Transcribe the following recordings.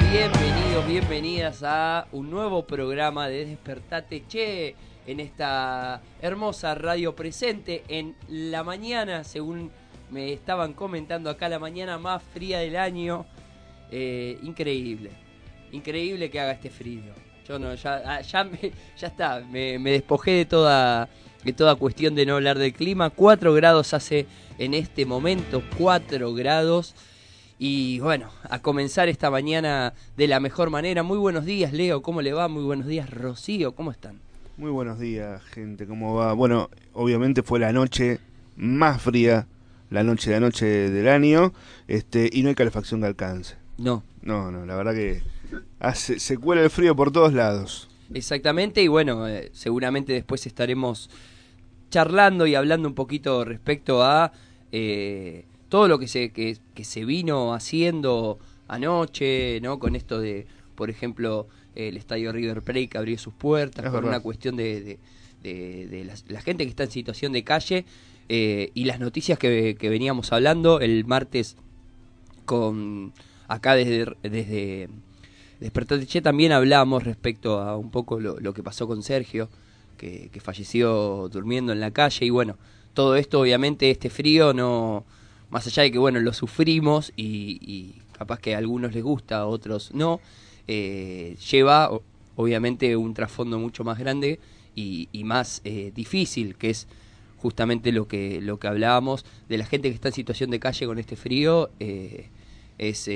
Bienvenidos, bienvenidas a un nuevo programa de Despertate Che en esta hermosa radio presente en la mañana, según me estaban comentando acá, la mañana más fría del año. Eh, increíble, increíble que haga este frío. Yo no, ya, ah, ya, me- ya está, me, me despojé de toda, de toda cuestión de no hablar del clima. 4 grados hace en este momento, 4 grados. Y bueno, a comenzar esta mañana de la mejor manera. Muy buenos días, Leo, ¿cómo le va? Muy buenos días, Rocío, ¿cómo están? Muy buenos días, gente. ¿Cómo va? Bueno, obviamente fue la noche más fría, la noche de anoche del año, este, y no hay calefacción que alcance. No, No, no, la verdad que hace, se cuela el frío por todos lados. exactamente. Y bueno, eh, seguramente después estaremos charlando y hablando un poquito respecto a eh, todo lo que se, que, que se vino haciendo anoche, ¿no? Con esto de, por ejemplo, el estadio River Plate que abrió sus puertas Es por verdad. una cuestión de, de, de- de la, la gente que está en situación de calle eh, y las noticias que, que veníamos hablando el martes con acá desde, desde Despertate Che también hablamos respecto a un poco lo, lo que pasó con Sergio, que, que falleció durmiendo en la calle y bueno, todo esto obviamente este frío no, más allá de que bueno, lo sufrimos y, y capaz que a algunos les gusta, a otros no, eh, lleva obviamente un trasfondo mucho más grande y, más eh, difícil, que es justamente lo que, lo que hablábamos de la gente que está en situación de calle con este frío, eh, es...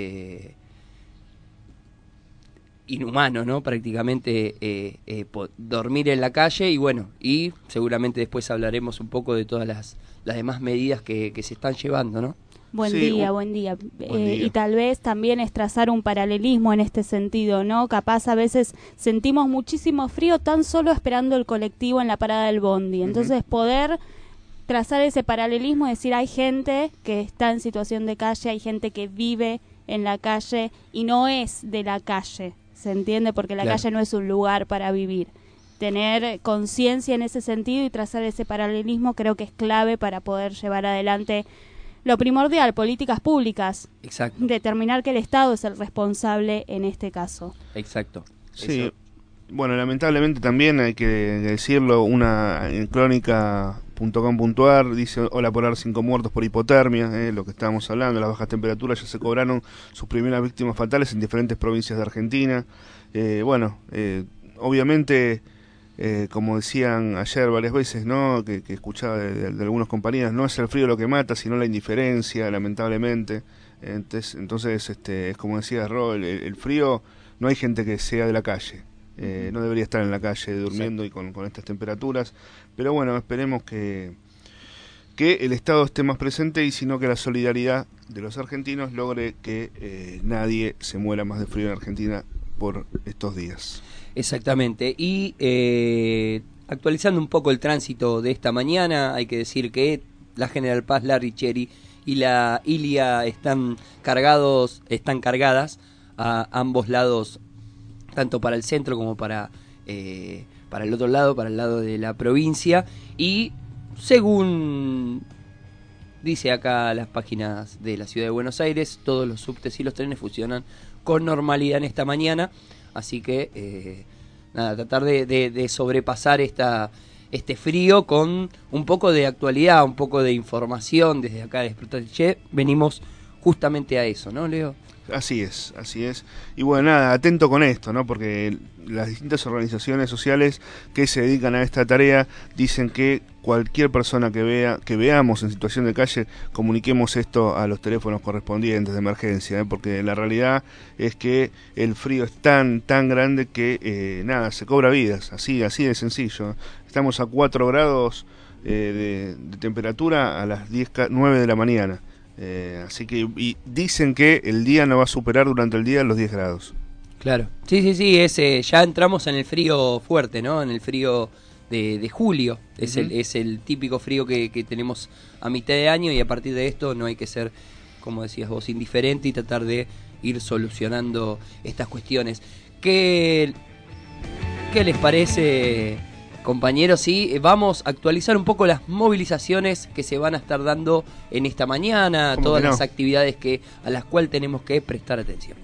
inhumano, ¿no? Prácticamente eh, eh, dormir en la calle y bueno, y seguramente después hablaremos un poco de todas las, las demás medidas que, que se están llevando, ¿no? Buen Sí, día, un- buen día. buen Eh, día. Y tal vez también es trazar un paralelismo en este sentido, ¿no? Capaz a veces sentimos muchísimo frío tan solo esperando el colectivo en la parada del bondi. Entonces poder trazar ese paralelismo y decir hay gente que está en situación de calle, hay gente que vive en la calle y no es de la calle, ¿se entiende? Porque la Claro. calle no es un lugar para vivir. Tener conciencia en ese sentido y trazar ese paralelismo creo que es clave para poder llevar adelante lo primordial, políticas públicas, Exacto, determinar que el Estado es el responsable en este caso. exacto. Sí. Eso. Bueno, lamentablemente también hay que decirlo, una en crónica.com.ar dice, hola por cinco muertos por hipotermia, eh, lo que estábamos hablando, las bajas temperaturas ya se cobraron sus primeras víctimas fatales en diferentes provincias de Argentina. Eh, bueno, eh, obviamente, eh, como decían ayer varias veces, ¿no? que, que escuchaba de, algunos compañeros, no es el frío lo que mata, sino la indiferencia, lamentablemente. Entonces, entonces este, es como decía Ro, el, el frío, no hay gente que sea de la calle. Eh, no debería estar en la calle durmiendo y con, con estas temperaturas. Pero bueno, esperemos que, que el Estado esté más presente y sino que la solidaridad de los argentinos logre que eh, nadie se muera más de frío en Argentina por estos días. Exactamente. Y eh, actualizando un poco el tránsito de esta mañana, hay que decir que la General Paz, la Richeri y la Ilia están cargados, están cargadas a ambos lados, tanto para el centro como para, eh, para el otro lado, para el lado de la provincia. Y según dice acá las páginas de la ciudad de Buenos Aires, todos los subtes y los trenes funcionan con normalidad en esta mañana. Así que, eh, nada, tratar de, sobrepasar esta, este frío con un poco de actualidad, un poco de información desde acá de Che. Venimos justamente a eso, ¿no, Leo? Así es, así es. Y bueno, nada, atento con esto, ¿no? Porque las distintas organizaciones sociales que se dedican a esta tarea dicen que cualquier persona que vea, que veamos en situación de calle, comuniquemos esto a los teléfonos correspondientes de emergencia, ¿eh? porque la realidad es que el frío es tan, tan grande que eh, nada, se cobra vidas, así, así de sencillo. Estamos a 4 grados eh, de, de temperatura a las 10, ca- 9 de la mañana. Eh, así que y dicen que el día no va a superar durante el día los 10 grados. Claro. Sí, sí, sí, es, eh, ya entramos en el frío fuerte, ¿no? En el frío de, de julio. Es, el, es el típico frío que, que tenemos a mitad de año y a partir de esto no hay que ser, como decías vos, indiferente y tratar de ir solucionando estas cuestiones. ¿Qué, qué les parece, compañeros? Sí, eh, vamos a actualizar un poco las movilizaciones que se van a estar dando en esta mañana, ¿Cómo todas no? las actividades que a las cuales tenemos que prestar atención.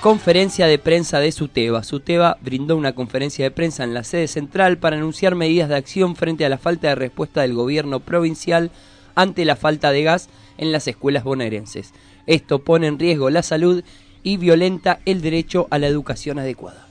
Conferencia de prensa de Suteba. Suteba brindó una conferencia de prensa en la sede central para anunciar medidas de acción frente a la falta de respuesta del gobierno provincial ante la falta de gas en las escuelas bonaerenses. Esto pone en riesgo la salud y violenta el derecho a la educación adecuada.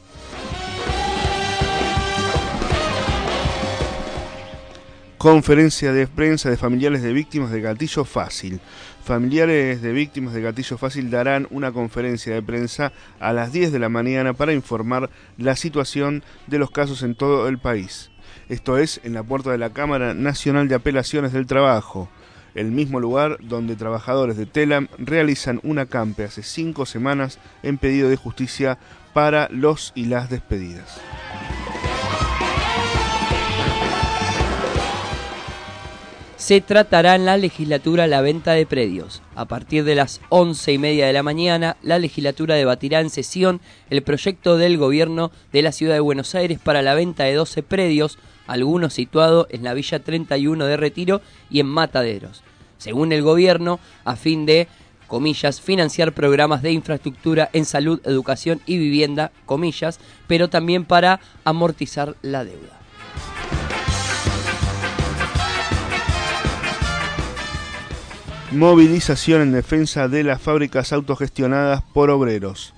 Conferencia de prensa de familiares de víctimas de gatillo fácil. Familiares de víctimas de gatillo fácil darán una conferencia de prensa a las 10 de la mañana para informar la situación de los casos en todo el país. Esto es en la puerta de la Cámara Nacional de Apelaciones del Trabajo, el mismo lugar donde trabajadores de Telam realizan un acampe hace cinco semanas en pedido de justicia para los y las despedidas. Se tratará en la legislatura la venta de predios. A partir de las once y media de la mañana, la legislatura debatirá en sesión el proyecto del gobierno de la ciudad de Buenos Aires para la venta de 12 predios, algunos situados en la Villa 31 de Retiro y en Mataderos. Según el gobierno, a fin de, comillas, financiar programas de infraestructura en salud, educación y vivienda, comillas, pero también para amortizar la deuda. Movilización en defensa de las fábricas autogestionadas por obreros.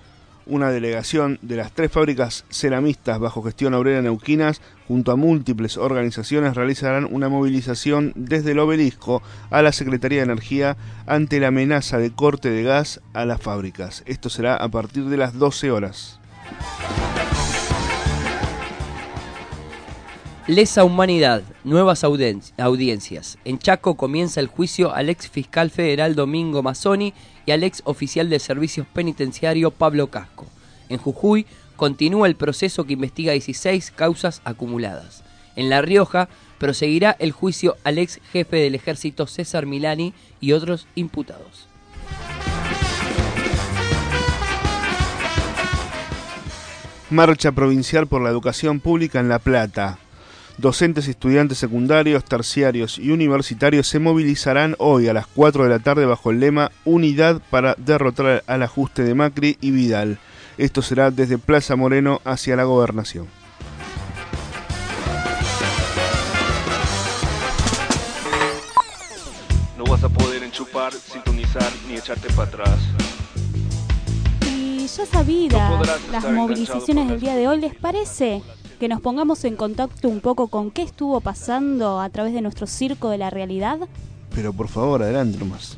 Una delegación de las tres fábricas ceramistas bajo gestión obrera neuquinas, junto a múltiples organizaciones, realizarán una movilización desde el obelisco a la Secretaría de Energía ante la amenaza de corte de gas a las fábricas. Esto será a partir de las 12 horas. Lesa Humanidad, nuevas audien- audiencias. En Chaco comienza el juicio al ex fiscal federal Domingo Mazzoni y al ex oficial de servicios penitenciario Pablo Casco. En Jujuy continúa el proceso que investiga 16 causas acumuladas. En La Rioja proseguirá el juicio al ex jefe del ejército César Milani y otros imputados. Marcha provincial por la educación pública en La Plata. Docentes y estudiantes secundarios, terciarios y universitarios se movilizarán hoy a las 4 de la tarde bajo el lema Unidad para derrotar al ajuste de Macri y Vidal. Esto será desde Plaza Moreno hacia la gobernación. No vas a poder enchupar, sintonizar ni echarte para atrás. Y ya sabidas las movilizaciones del día de hoy, ¿les parece que nos pongamos en contacto un poco con qué estuvo pasando a través de nuestro circo de la realidad? Pero por favor, adelante nomás.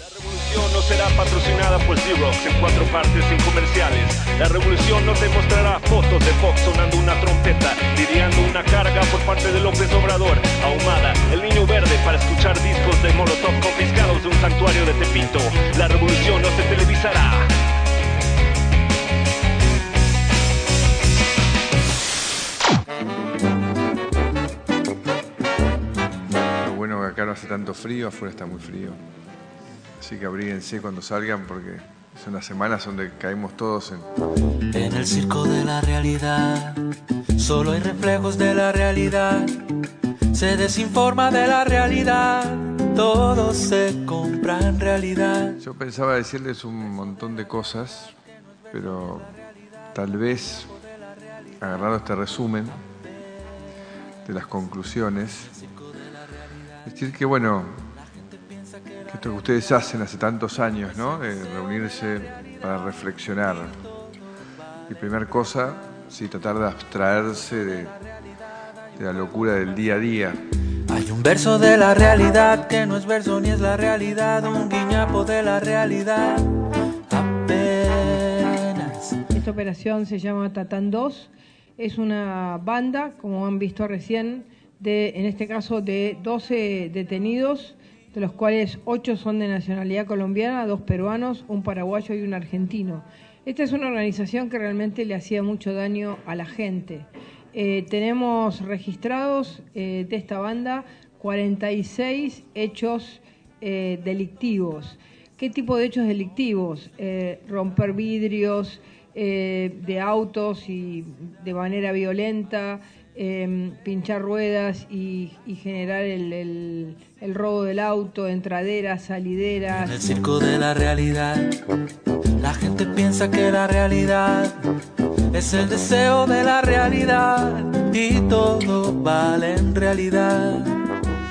La revolución no será patrocinada por Xerox en cuatro partes sin comerciales. La revolución no te mostrará fotos de Fox sonando una trompeta, lidiando una carga por parte de López Obrador, ahumada, el niño verde para escuchar discos de Molotov confiscados de un santuario de Tepito. La revolución no se televisará. Hace tanto frío, afuera está muy frío. Así que abríguense cuando salgan porque son las semanas donde caemos todos en... En el circo de la realidad, solo hay reflejos de la realidad. Se desinforma de la realidad, todo se compra en realidad. Yo pensaba decirles un montón de cosas, pero tal vez, agarrado este resumen de las conclusiones, decir que bueno, que esto que ustedes hacen hace tantos años, ¿no? De reunirse para reflexionar. Y primera cosa, sí, tratar de abstraerse de, de la locura del día a día. Hay un verso de la realidad que no es verso ni es la realidad, un guiñapo de la realidad. Apenas nuestra operación se llama Tatán 2. Es una banda, como han visto recién, de, en este caso de 12 detenidos, de los cuales 8 son de nacionalidad colombiana, dos peruanos, un paraguayo y un argentino. Esta es una organización que realmente le hacía mucho daño a la gente. Eh, tenemos registrados eh, de esta banda 46 hechos eh, delictivos. ¿Qué tipo de hechos delictivos? Romper vidrios de autos y de manera violenta, eh, pinchar ruedas y, y generar el, el- el robo del auto, entraderas, salideras. En el circo de la realidad, la gente piensa que la realidad es el deseo de la realidad y todo vale en realidad.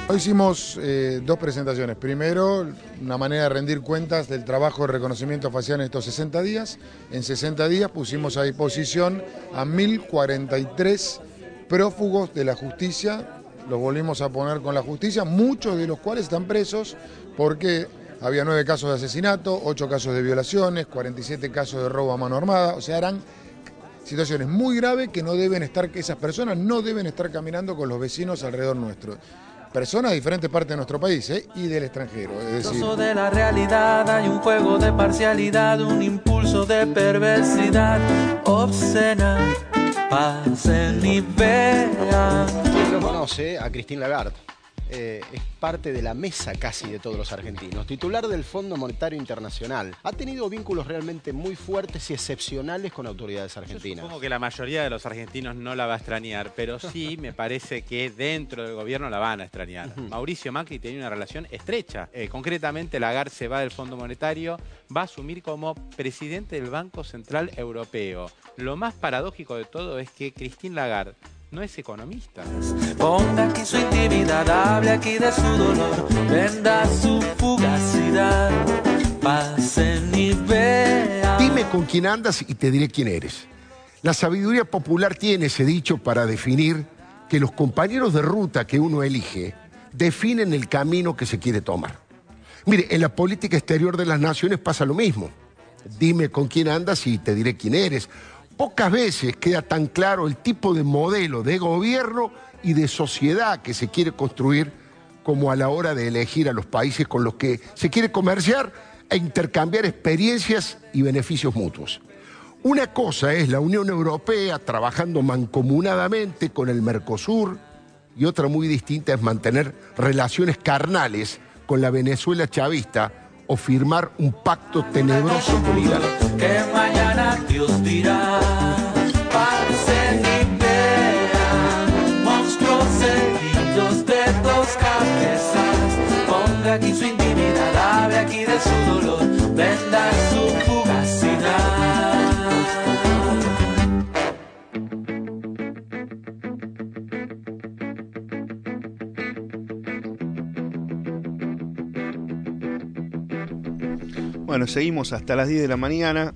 Hoy hicimos eh, dos presentaciones. Primero, una manera de rendir cuentas del trabajo de reconocimiento facial en estos 60 días. En 60 días pusimos a disposición a 1.043 prófugos de la justicia. Los volvimos a poner con la justicia, muchos de los cuales están presos porque había nueve casos de asesinato, ocho casos de violaciones, 47 casos de robo a mano armada. O sea, eran situaciones muy graves que no deben estar, que esas personas no deben estar caminando con los vecinos alrededor nuestro. Personas de diferentes partes de nuestro país ¿eh? y del extranjero. Es decir, de la realidad hay un juego de parcialidad, un impulso de perversidad obscena. Pasen y vean. ¿Quién no conoce a Christine Lagarde? Eh, es parte de la mesa casi de todos los argentinos, titular del Fondo Monetario Internacional. Ha tenido vínculos realmente muy fuertes y excepcionales con autoridades argentinas. Supongo que la mayoría de los argentinos no la va a extrañar, pero sí me parece que dentro del gobierno la van a extrañar. Mauricio Macri tenía una relación estrecha. Eh, concretamente, Lagarde se va del Fondo Monetario, va a asumir como presidente del Banco Central Europeo. Lo más paradójico de todo es que Christine Lagarde no es economista. Ponga aquí su intimidad, hable aquí de su dolor, venda su fugacidad. Pasen y vean. Dime con quién andas y te diré quién eres. La sabiduría popular tiene ese dicho para definir que los compañeros de ruta que uno elige definen el camino que se quiere tomar. Mire, en la política exterior de las naciones pasa lo mismo. Dime con quién andas y te diré quién eres. Pocas veces queda tan claro el tipo de modelo de gobierno y de sociedad que se quiere construir como a la hora de elegir a los países con los que se quiere comerciar e intercambiar experiencias y beneficios mutuos. Una cosa es la Unión Europea trabajando mancomunadamente con el Mercosur y otra muy distinta es mantener relaciones carnales con la Venezuela chavista o firmar un pacto tenebroso con Irán. que mañana Dios dirá. Aquí Bueno, seguimos hasta las 10 de la mañana.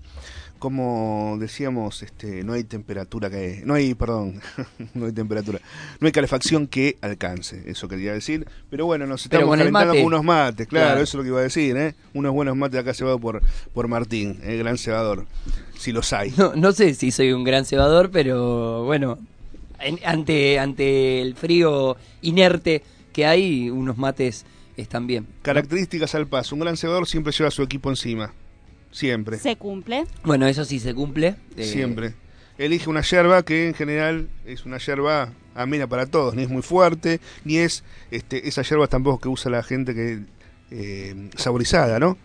Como decíamos, este, no hay temperatura que. No hay, perdón, no hay temperatura. No hay calefacción que alcance, eso quería decir. Pero bueno, nos estamos con calentando mate. con unos mates, claro, Claro. eso es lo que iba a decir, ¿eh? Unos buenos mates acá cebados por, por Martín, el gran cebador. Si los hay. No, no sé si soy un gran cebador, pero bueno, en- ante, ante el frío inerte que hay, unos mates están bien. Características al paso. Un gran cebador siempre lleva a su equipo encima. Siempre. Se cumple. Bueno, eso sí se cumple. eh, Siempre. Elige una yerba que en general es una yerba amena para todos, ni es muy fuerte, ni es este, esa yerba tampoco que usa la gente que eh, saborizada, ¿no?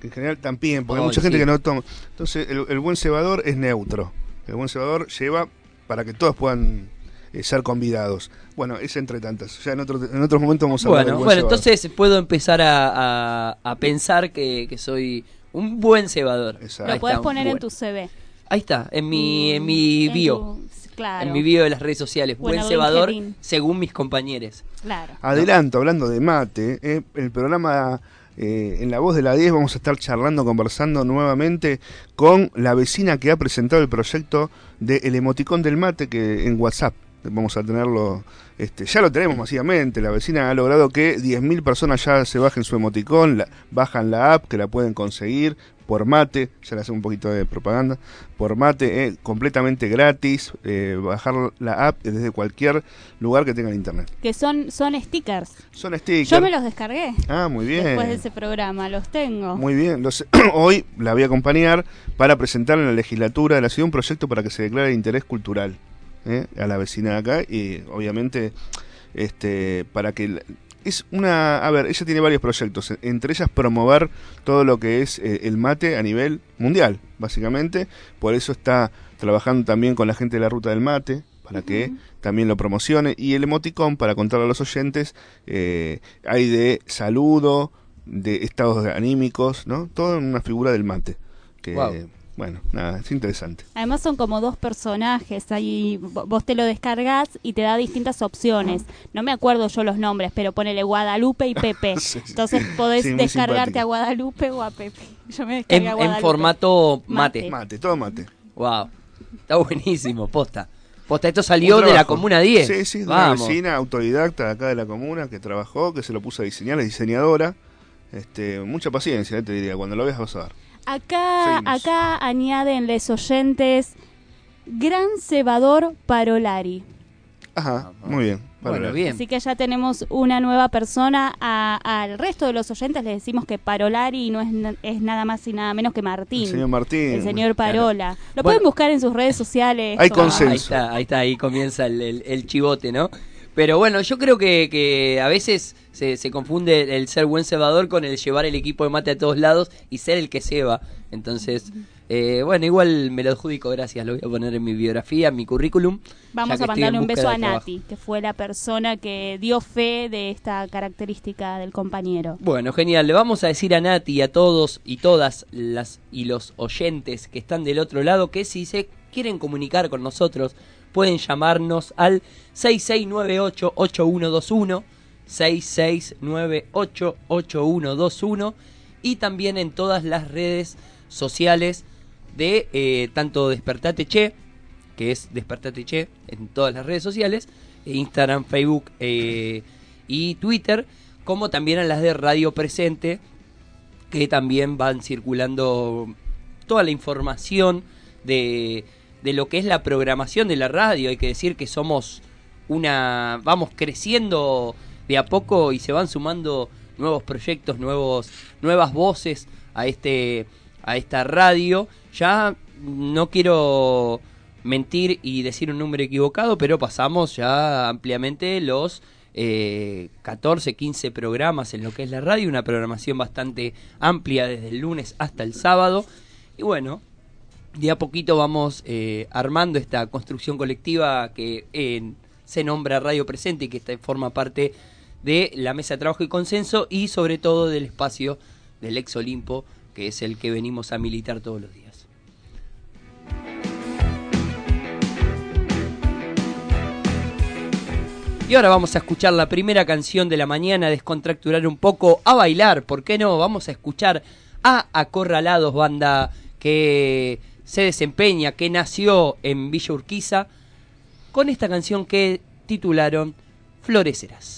Que en general también, porque hay mucha gente que no toma. Entonces, el, el buen cebador es neutro. El buen cebador lleva para que todos puedan eh, ser convidados. Bueno, es entre tantas. Ya en, otro, en otros momentos vamos a hablar Bueno, buen bueno, cebador. entonces puedo empezar a, a- a pensar que, que soy un buen cebador. Lo puedes poner en tu CV. Ahí está, en mi, en Mm, mi en bio. tu- claro. En mi bio de las redes sociales. Buen cebador, LinkedIn. según mis compañeros. Claro. Adelanto, hablando de mate, eh, el programa eh, en La Voz de la 10 vamos a estar charlando, conversando nuevamente con la vecina que ha presentado el proyecto del emoticón del mate que en WhatsApp. Vamos a tenerlo, este, ya lo tenemos masivamente, la vecina ha logrado que 10.000 personas ya se bajen su emoticón, la- bajan la app, que la pueden conseguir por mate, ya le hacemos un poquito de propaganda, por mate, eh, completamente gratis, eh, bajar la app desde cualquier lugar que tengan internet. Que son, son stickers. Son stickers. Yo me los descargué. Ah, muy bien. Después de ese programa, los tengo. Muy bien. Los- hoy la voy a acompañar para presentar en la legislatura de la ciudad un proyecto para que se declare de interés cultural ¿eh? a la vecina de acá y obviamente este para que es una a ver ella tiene varios proyectos e- entre ellas promover todo lo que es eh, el mate a nivel mundial básicamente por eso está trabajando también con la gente de la ruta del mate para que también lo promocione y el emoticón para contarle a los oyentes eh, hay de saludo de estados anímicos no todo en una figura del mate que Guau. Bueno nada es interesante Además son como dos personajes, ahí vo- vos te lo descargas y te da distintas opciones. No me acuerdo yo los nombres, pero ponele Guadalupe y Pepe. Sí, sí. Entonces podés Sí, descargarte simpático. a Guadalupe o a Pepe. Yo me En, formato mate. Mate. Mate, todo mate. Wow. Está buenísimo, posta. Posta, esto salió de la. Comuna 10. Sí, sí, de una vecina autodidacta de acá de la comuna que trabajó, que se lo puso a diseñar, es diseñadora. Este, mucha paciencia, eh, te diría, cuando lo veas vas a ver. Acá, Seguimos. acá añaden les oyentes Gran Cebador Parolari. Ajá, muy bien. Bueno, Bárbaro. bien. Así que ya tenemos una nueva persona. A- al resto de los oyentes les decimos que Parolari no es, na- es nada más y nada menos que Martín. El señor Martín. El señor Parola. Lo Bueno. pueden buscar en sus redes sociales. Hay como- consenso. Ahí está, ahí está, ahí comienza el, el- el chivote, ¿no? Pero bueno, yo creo que, que a veces se, se confunde el ser buen cebador con el llevar el equipo de mate a todos lados y ser el que ceba. Entonces, eh, bueno, igual me lo adjudico, gracias, lo voy a poner en mi biografía, en mi currículum. Vamos a mandarle un beso a trabajo. Nati, que fue la persona que dio fe de esta característica del compañero. Bueno, genial. Le vamos a decir a Nati y a todos y todas las y los oyentes que están del otro lado que si se quieren comunicar con nosotros pueden llamarnos al 6698-8121, 6698-8121 y también en todas las redes sociales de eh, tanto Despertate Che, que es Despertate Che en todas las redes sociales, e Instagram, Facebook eh, y Twitter, como también a las de Radio Presente, que también van circulando toda la información de, de lo que es la programación de la radio. Hay que decir que somos una. vamos creciendo de a poco y se van sumando nuevos proyectos, nuevos, nuevas voces a este. a esta radio. Ya no quiero mentir y decir un número equivocado, pero pasamos ya ampliamente los eh, 14, 15 programas en lo que es la radio, una programación bastante amplia desde el lunes hasta el sábado. Y bueno, de a poquito vamos eh, armando esta construcción colectiva que se nombra Radio Presente y que está- forma parte de la mesa de trabajo y consenso y sobre todo del espacio del ex Olimpo, que es el que venimos a militar todos los días. Y ahora vamos a escuchar la primera canción de la mañana, descontracturar un poco, a bailar, ¿por qué no? Vamos a escuchar a Acorralados, banda que se desempeña, que nació en Villa Urquiza, con esta canción que titularon Florecerás.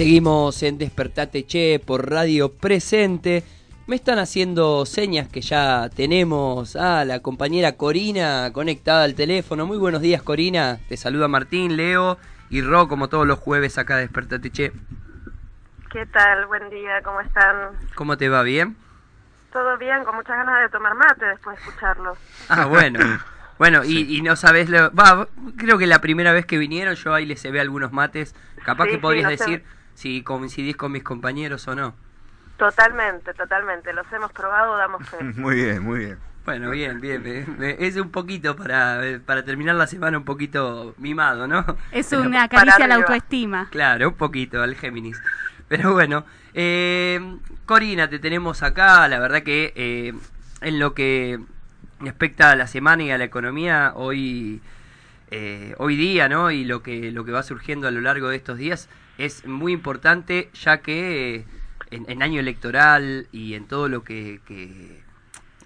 Seguimos en Despertate Che por Radio Presente. Me están haciendo señas que ya tenemos a la compañera Corina conectada al teléfono. Muy buenos días, Corina. Te saluda Martín, Leo y Ro, como todos los jueves acá de Despertate Che. ¿Qué tal? Buen día, ¿cómo están? ¿Cómo te va? ¿Bien? ¿Todo bien? Con muchas ganas de tomar mate después de escucharlos. Ah, bueno. Bueno, y, y no sabes, lo- va, creo que la primera vez que vinieron yo ahí les ve algunos mates. Capaz Sí, que sí, podrías sé. Si coincidís con mis compañeros o no. Totalmente, totalmente. Los hemos probado, damos fe. Muy bien, muy bien. Bueno, bien, bien. es un poquito para, eh, para terminar la semana un poquito mimado, ¿no? Es Pero- una caricia a la autoestima. Claro, un poquito al Géminis. Pero bueno, eh, Corina, te tenemos acá. La verdad que eh, en lo que respecta a la semana y a la economía, hoy, eh, hoy día, ¿no? Y lo que, lo que va surgiendo a lo largo de estos días es muy importante, ya que eh, en, en año electoral y en todo lo que,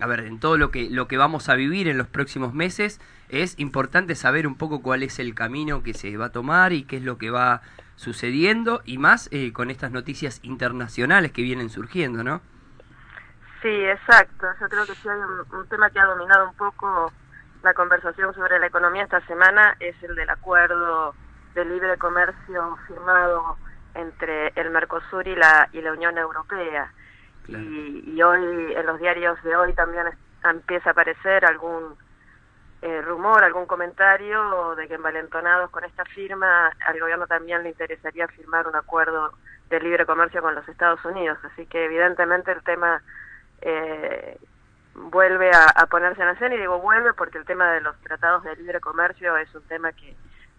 a ver, en todo lo que, lo que vamos a vivir en los próximos meses, es importante saber un poco cuál es el camino que se va a tomar y qué es lo que va sucediendo, y más eh, con estas noticias internacionales que vienen surgiendo, ¿no? Sí, exacto. Yo creo que sí hay un tema que ha dominado un poco la conversación sobre la economía esta semana, es el del acuerdo de libre comercio firmado entre el Mercosur y la, y la Unión Europea. Y, y hoy, en los diarios de hoy también es- empieza a aparecer algún eh, rumor, algún comentario de que envalentonados con esta firma, al gobierno también le interesaría firmar un acuerdo de libre comercio con los Estados Unidos. Así que evidentemente el tema eh, vuelve a, a ponerse en escena y digo vuelve porque el tema de los tratados de libre comercio es un tema que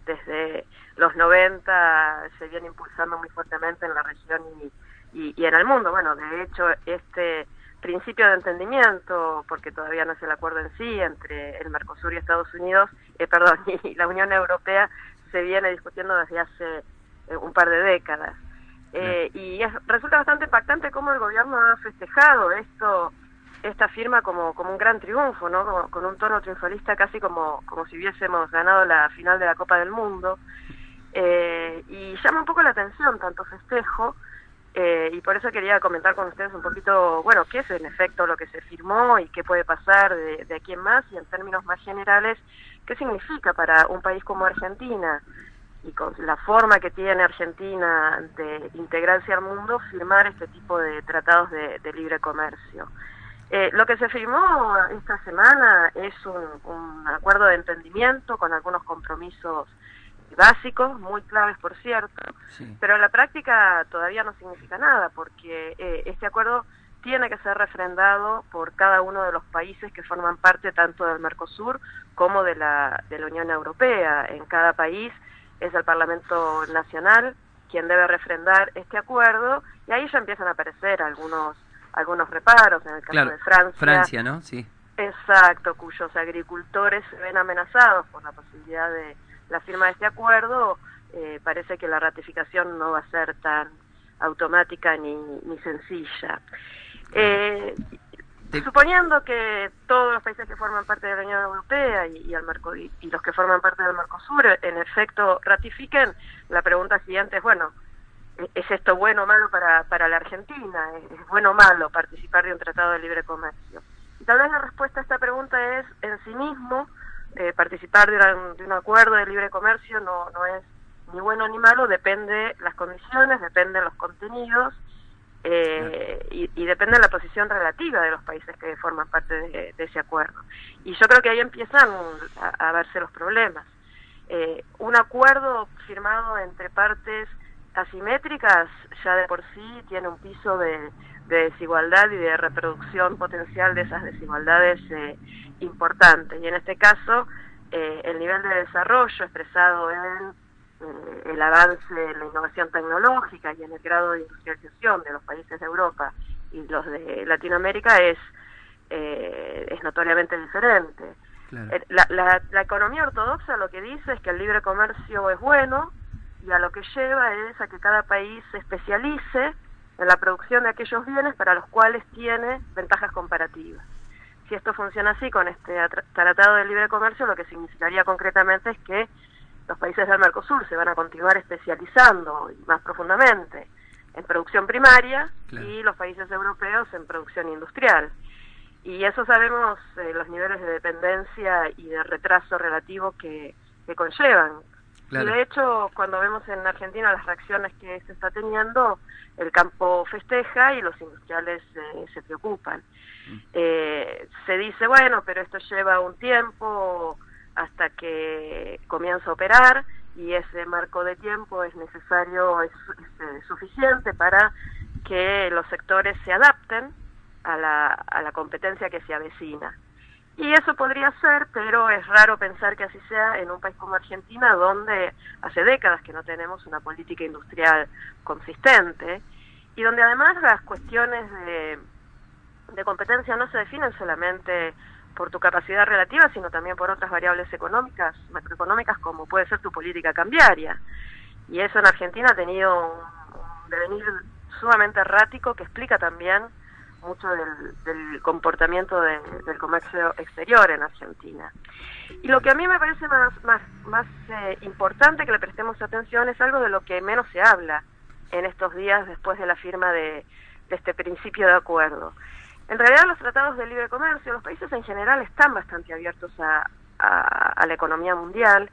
desde los 90 se viene impulsando muy fuertemente en la región y, y, y en el mundo. Bueno, de hecho, este principio de entendimiento, porque todavía no es el acuerdo en sí entre el Mercosur y Estados Unidos, eh, perdón, y la Unión Europea, se viene discutiendo desde hace eh, un par de décadas. Eh, y es- resulta bastante impactante cómo el gobierno ha festejado esto esta firma como, como un gran triunfo, ¿no? Con un tono triunfalista casi como, como si hubiésemos ganado la final de la Copa del Mundo. Eh, y llama un poco la atención tanto festejo Eh, y por eso quería comentar con ustedes un poquito, bueno, qué es en efecto lo que se firmó y qué puede pasar de, de aquí en más y en términos más generales, qué significa para un país como Argentina y con la forma que tiene Argentina de integrarse al mundo, firmar este tipo de tratados de libre comercio. Eh, lo que se firmó esta semana es un, un acuerdo de entendimiento con algunos compromisos básicos, muy claves por cierto, pero en la práctica todavía no significa nada porque eh, este acuerdo tiene que ser refrendado por cada uno de los países que forman parte tanto del Mercosur como de la, de la Unión Europea. En cada país es el Parlamento Nacional quien debe refrendar este acuerdo y ahí ya empiezan a aparecer algunos algunos reparos, en el caso Claro, de Francia. Francia, ¿no? Sí. Exacto, cuyos agricultores se ven amenazados por la posibilidad de la firma de este acuerdo, eh, parece que la ratificación no va a ser tan automática ni, ni sencilla. Eh, Suponiendo que todos los países que forman parte de la Unión Europea y, y el Merco- y- y los que forman parte del Mercosur en efecto ratifiquen, la pregunta siguiente es, bueno, ¿e- ¿es esto bueno o malo para, para la Argentina? ¿Es bueno o malo participar de un tratado de libre comercio? Y tal vez la respuesta a esta pregunta es, en sí mismo, eh, participar de, un acuerdo de libre comercio no, no es ni bueno ni malo, depende las condiciones, dependen los contenidos eh, y, depende de la posición relativa de los países que forman parte de, ese acuerdo. Y yo creo que ahí empiezan a, a verse los problemas. Eh, un acuerdo firmado entre partes asimétricas ya de por sí tiene un piso de, de desigualdad y de reproducción potencial de esas desigualdades eh, importante. Y en este caso, eh, el nivel de desarrollo expresado en eh, el avance en la innovación tecnológica y en el grado de industrialización de los países de Europa y los de Latinoamérica es, eh, es notoriamente diferente. Eh, La, la, la economía ortodoxa lo que dice es que el libre comercio es bueno y a lo que lleva es a que cada país se especialice en la producción de aquellos bienes para los cuales tiene ventajas comparativas. Si esto funciona así con este tratado de libre comercio, lo que significaría concretamente es que los países del Mercosur se van a continuar especializando más profundamente en producción primaria y los países europeos en producción industrial. Y eso sabemos eh, los niveles de dependencia y de retraso relativo que, que conllevan. Claro. Y de hecho, cuando vemos en Argentina las reacciones que se está teniendo, el campo festeja y los industriales eh, se preocupan. Eh, se dice, bueno, pero esto lleva un tiempo hasta que comienza a operar y ese marco de tiempo es necesario, es, es, eh, suficiente para que los sectores se adapten a la, a la competencia que se avecina. Y eso podría ser, pero es raro pensar que así sea en un país como Argentina, donde hace décadas que no tenemos una política industrial consistente y donde además las cuestiones de, de competencia no se definen solamente por tu capacidad relativa, sino también por otras variables económicas, macroeconómicas, como puede ser tu política cambiaria. Y eso en Argentina ha tenido un, un devenir sumamente errático que explica también mucho del, del comportamiento de- del comercio exterior en Argentina. Y lo que a mí me parece más, más, más eh, importante que le prestemos atención es algo de lo que menos se habla en estos días después de la firma de, de este principio de acuerdo. En realidad los tratados de libre comercio, los países en general están bastante abiertos a, la economía mundial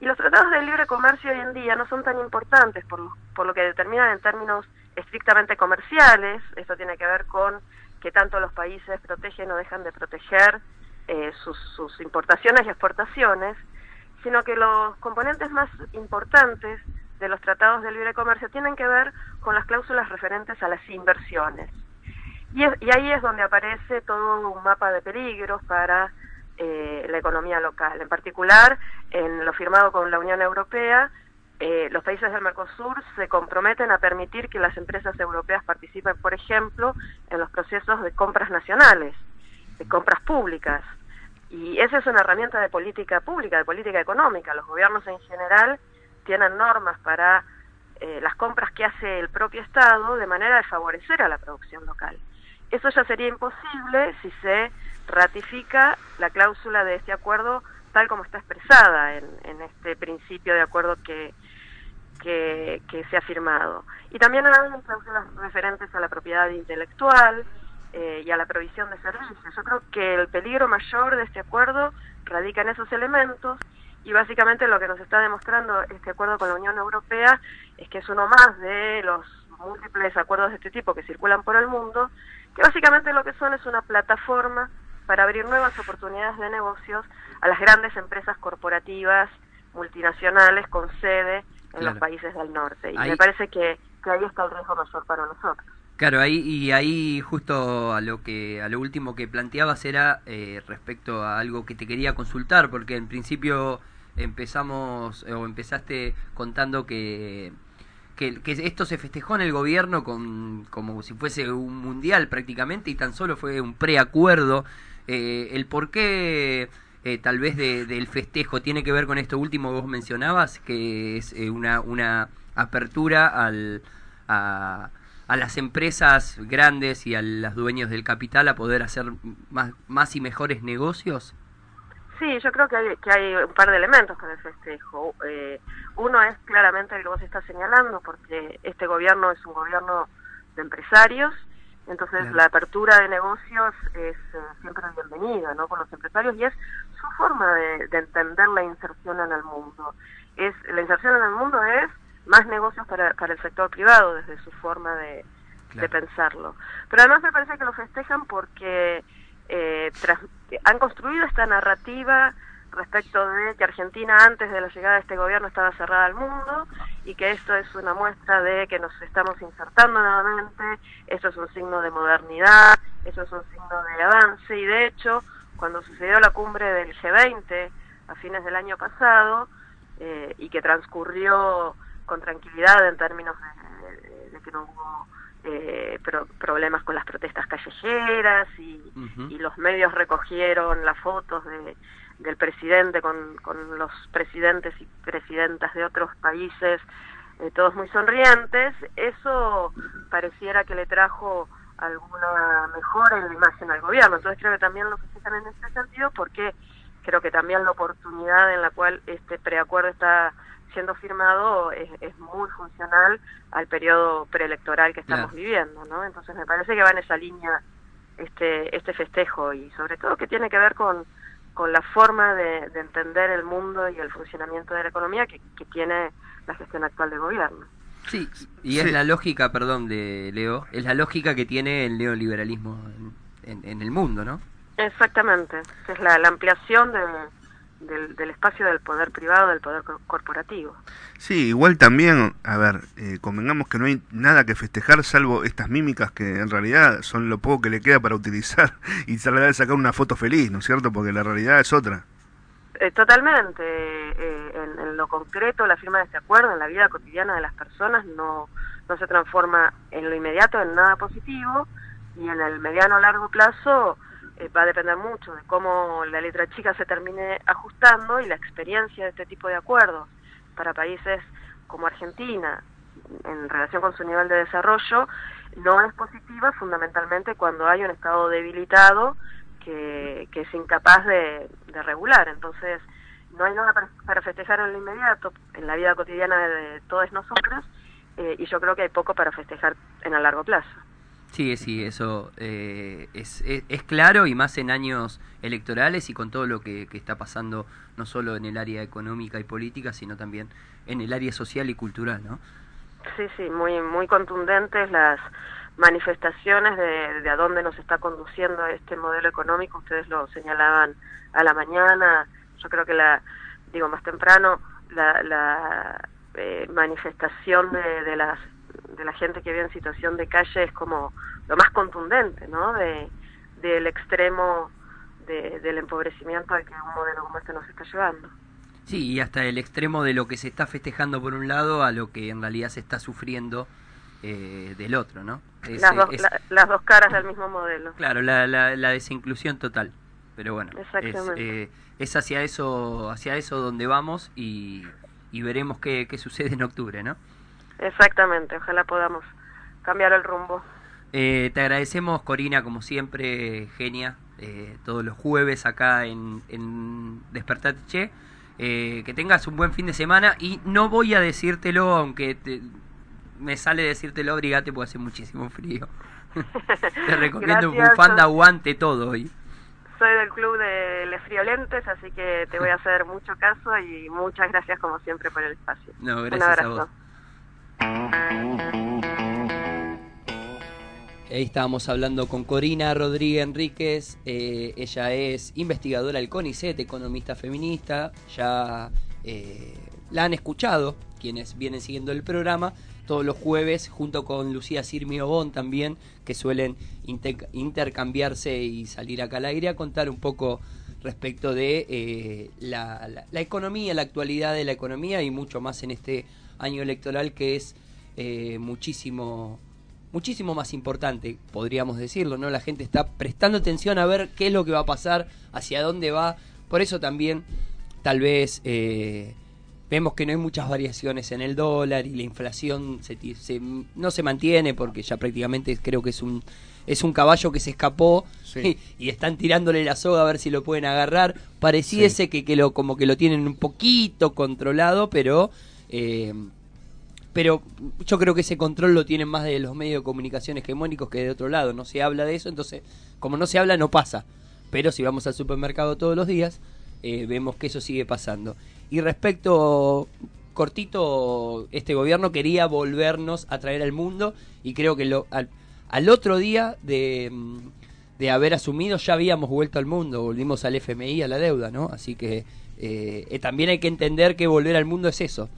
y los tratados de libre comercio hoy en día no son tan importantes por por lo que determinan en términos estrictamente comerciales, esto tiene que ver con que tanto los países protegen o dejan de proteger eh, sus, sus importaciones y exportaciones, sino que los componentes más importantes de los tratados de libre comercio tienen que ver con las cláusulas referentes a las inversiones. Y, es- y ahí es donde aparece todo un mapa de peligros para eh, la economía local. En particular, en lo firmado con la Unión Europea, eh, los países del Mercosur se comprometen a permitir que las empresas europeas participen, por ejemplo, en los procesos de compras nacionales, de compras públicas. Y esa es una herramienta de política pública, de política económica. Los gobiernos en general tienen normas para eh, las compras que hace el propio Estado de manera de favorecer a la producción local. Eso ya sería imposible si se ratifica la cláusula de este acuerdo tal como está expresada en, en este principio de acuerdo que, que, que se ha firmado. Y también hay cláusulas referentes a la propiedad intelectual eh, y a la provisión de servicios. Yo creo que el peligro mayor de este acuerdo radica en esos elementos y básicamente lo que nos está demostrando este acuerdo con la Unión Europea es que es uno más de los múltiples acuerdos de este tipo que circulan por el mundo, que básicamente lo que son es una plataforma para abrir nuevas oportunidades de negocios a las grandes empresas corporativas multinacionales con sede en Claro. los países del norte. Y Ahí- me parece que, que ahí está el riesgo mayor para nosotros. Claro, ahí y ahí justo a lo que a lo último que planteabas era eh, respecto a algo que te quería consultar, porque en principio empezamos o empezaste contando que que, que esto se festejó en el gobierno con como si fuese un mundial prácticamente y tan solo fue un preacuerdo. Eh, el por qué eh, tal vez de- del festejo tiene que ver con esto último que vos mencionabas, que es eh, una, una apertura al, a, a las empresas grandes y a los dueños del capital a poder hacer más, más y mejores negocios. Sí, yo creo que hay, que hay un par de elementos para el festejo. Eh, uno es claramente el que vos estás señalando, porque este gobierno es un gobierno de empresarios, entonces Claro. la apertura de negocios es eh, siempre bienvenida ¿no? por los empresarios y es su forma de, de entender la inserción en el mundo. Es La inserción en el mundo es más negocios para, para el sector privado desde su forma de, de pensarlo. Pero además me parece que lo festejan porque eh, tras- han construido esta narrativa respecto de que Argentina antes de la llegada de este gobierno estaba cerrada al mundo y que esto es una muestra de que nos estamos insertando nuevamente, esto es un signo de modernidad, esto es un signo de avance y de hecho cuando sucedió la cumbre del G20 a fines del año pasado eh, y que transcurrió con tranquilidad en términos de, de- de que no hubo eh, pro- problemas con las protestas callejeras y, y los medios recogieron las fotos de, del presidente con, con los presidentes y presidentas de otros países, eh, todos muy sonrientes, eso pareciera que le trajo alguna mejora en la imagen al gobierno. Entonces creo que también lo festejan en este sentido porque creo que también la oportunidad en la cual este preacuerdo está siendo firmado es, es muy funcional al periodo preelectoral que estamos Claro. viviendo, ¿no? Entonces me parece que va en esa línea este este festejo y sobre todo que tiene que ver con, con la forma de, de entender el mundo y el funcionamiento de la economía que, que tiene la gestión actual del gobierno. Sí, y es la lógica, perdón, de Leo, es la lógica que tiene el neoliberalismo en, en- en el mundo, ¿no? Exactamente, es la, la ampliación de, del, del espacio del poder privado, del poder cor- corporativo. Sí, igual también, a ver, eh, convengamos que no hay nada que festejar salvo estas mímicas que en realidad son lo poco que le queda para utilizar y tratar de sacar una foto feliz, ¿no es cierto? Porque la realidad es otra. Eh, totalmente. eh, lo concreto, la firma de este acuerdo en la vida cotidiana de las personas no, no se transforma en lo inmediato en nada positivo y en el mediano o largo plazo eh, va a depender mucho de cómo la letra chica se termine ajustando y la experiencia de este tipo de acuerdos para países como Argentina en relación con su nivel de desarrollo no es positiva fundamentalmente cuando hay un Estado debilitado que, que es incapaz de regular. Entonces, no hay nada para, para festejar en lo inmediato, en la vida cotidiana de, todos nosotros, eh, y yo creo que hay poco para festejar en el largo plazo. Sí, sí, eso eh, es, es, es claro y más en años electorales y con todo lo que, que está pasando no solo en el área económica y política, sino también en el área social y cultural, ¿no? Sí, sí, muy, muy contundentes las manifestaciones de, de a dónde nos está conduciendo este modelo económico. Ustedes lo señalaban a la mañana, yo creo que la, digo más temprano, la, la eh, manifestación de, de, las, de la gente que vive en situación de calle es como lo más contundente, ¿no? De, del extremo de, del empobrecimiento al que un modelo como este nos está llevando. Sí, y hasta el extremo de lo que se está festejando por un lado a lo que en realidad se está sufriendo eh, del otro, ¿no? Es, las, dos, es- la- las dos caras del mismo modelo. Claro, la, la, la desinclusión total. Pero bueno, es, eh, es hacia eso hacia eso donde vamos y, y veremos qué, qué sucede en octubre, ¿no? Exactamente, ojalá podamos cambiar el rumbo. Eh, te agradecemos, Corina, como siempre, genia, eh, todos los jueves acá en, en Despertate Che. Eh, que tengas un buen fin de semana y no voy a decírtelo, aunque te- me sale decírtelo, abrigate porque hace muchísimo frío. te recomiendo un Gracias. bufanda aguante todo hoy. Soy del club de Les Friolentes, así que te voy a hacer mucho caso y muchas gracias como siempre por el espacio. No, Un gracias a abrazo. vos. Ahí estábamos hablando con Corina Rodríguez Enríquez. eh, ella es investigadora del CONICET, economista feminista. Ya eh, la han escuchado quienes vienen siguiendo el programa todos los jueves, junto con Lucía Sirmio Bon también, que suelen inte- intercambiarse y salir acá al aire a contar un poco respecto de eh, la economía, la actualidad de la economía y mucho más en este año electoral que es eh, muchísimo muchísimo más importante, podríamos decirlo, ¿no? La gente está prestando atención a ver qué es lo que va a pasar, hacia dónde va. Por eso también, tal vez, eh, vemos que no hay muchas variaciones en el dólar y la inflación se, no se mantiene porque ya prácticamente creo que es un es un caballo que se escapó y, y están tirándole la soga a ver si lo pueden agarrar. Pareciese que, que lo como que lo tienen un poquito controlado, pero eh, pero yo creo que ese control lo tienen más de los medios de comunicación hegemónicos que de otro lado. No se habla de eso, entonces, como no se habla, no pasa. Pero si vamos al supermercado todos los días, eh, vemos que eso sigue pasando. Y respecto, cortito, este gobierno quería volvernos a traer al mundo y creo que lo, al, al otro día de, mm, de haber asumido ya habíamos vuelto al mundo, volvimos al FMI, a la deuda, ¿no? Así que eh, eh, también hay que entender que volver al mundo es eso.